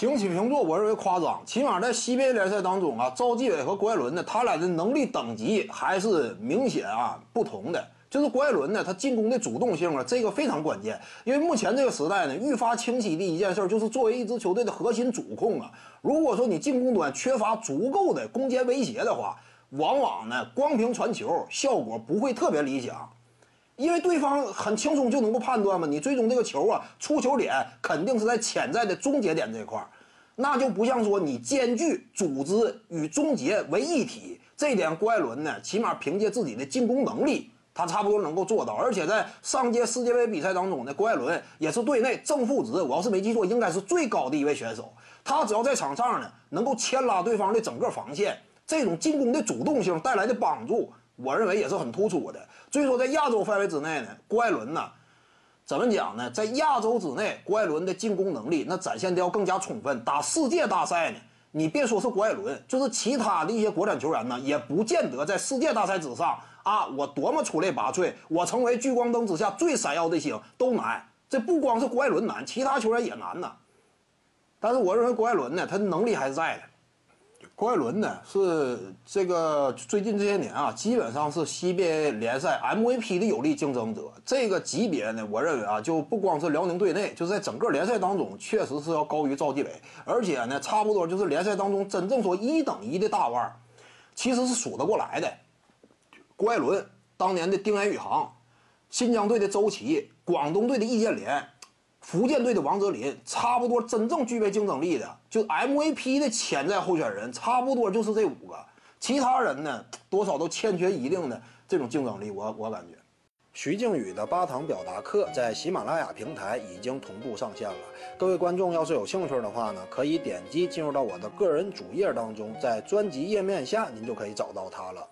平起平坐，我认为夸张。起码在 CBA 联赛当中啊，赵继伟和郭艾伦呢，他俩的能力等级还是明显啊不同的。就是郭艾伦呢，他进攻的主动性啊，这个非常关键。因为目前这个时代呢，愈发清晰的一件事就是，作为一支球队的核心主控啊，如果说你进攻端缺乏足够的攻坚威胁的话，往往呢，光凭传球效果不会特别理想。因为对方很轻松就能够判断嘛，你最终这个球啊，出球点肯定是在潜在的终结点这块儿，那就不像说你兼具组织与终结为一体，这点郭艾伦呢，起码凭借自己的进攻能力，他差不多能够做到。而且在上届世界杯比赛当中呢，郭艾伦也是队内正负值，我要是没记错，应该是最高的一位选手。他只要在场上呢，能够牵拉对方的整个防线，这种进攻的主动性带来的帮助。我认为也是很突出的，所以说在亚洲范围之内呢，郭艾伦呢，怎么讲呢？在亚洲之内，郭艾伦的进攻能力那展现的要更加充分。打世界大赛呢，你别说是郭艾伦，就是其他的一些国产球员呢，也不见得在世界大赛之上啊，我多么出类拔萃，我成为聚光灯之下最闪耀的星都难。这不光是郭艾伦难，其他球员也难呐。但是我认为郭艾伦呢，他的能力还是在的。郭艾伦呢是这个最近这些年啊，基本上是 CBA 联赛 MVP 的有力竞争者。这个级别呢，我认为啊，就不光是辽宁队内，就是在整个联赛当中，确实是要高于赵继伟。而且呢，差不多就是联赛当中真正说一等一的大腕，其实是数得过来的。郭艾伦当年的丁彦雨航，新疆队的周琦，广东队的易建联。福建队的王哲林，差不多真正具备竞争力的，就 MVP 的潜在候选人，差不多就是这五个。其他人呢，多少都欠缺一定的这种竞争力。我我感觉，徐静宇的八堂表达课在喜马拉雅平台已经同步上线了。各位观众要是有兴趣的话呢，可以点击进入到我的个人主页当中，在专辑页面下您就可以找到它了。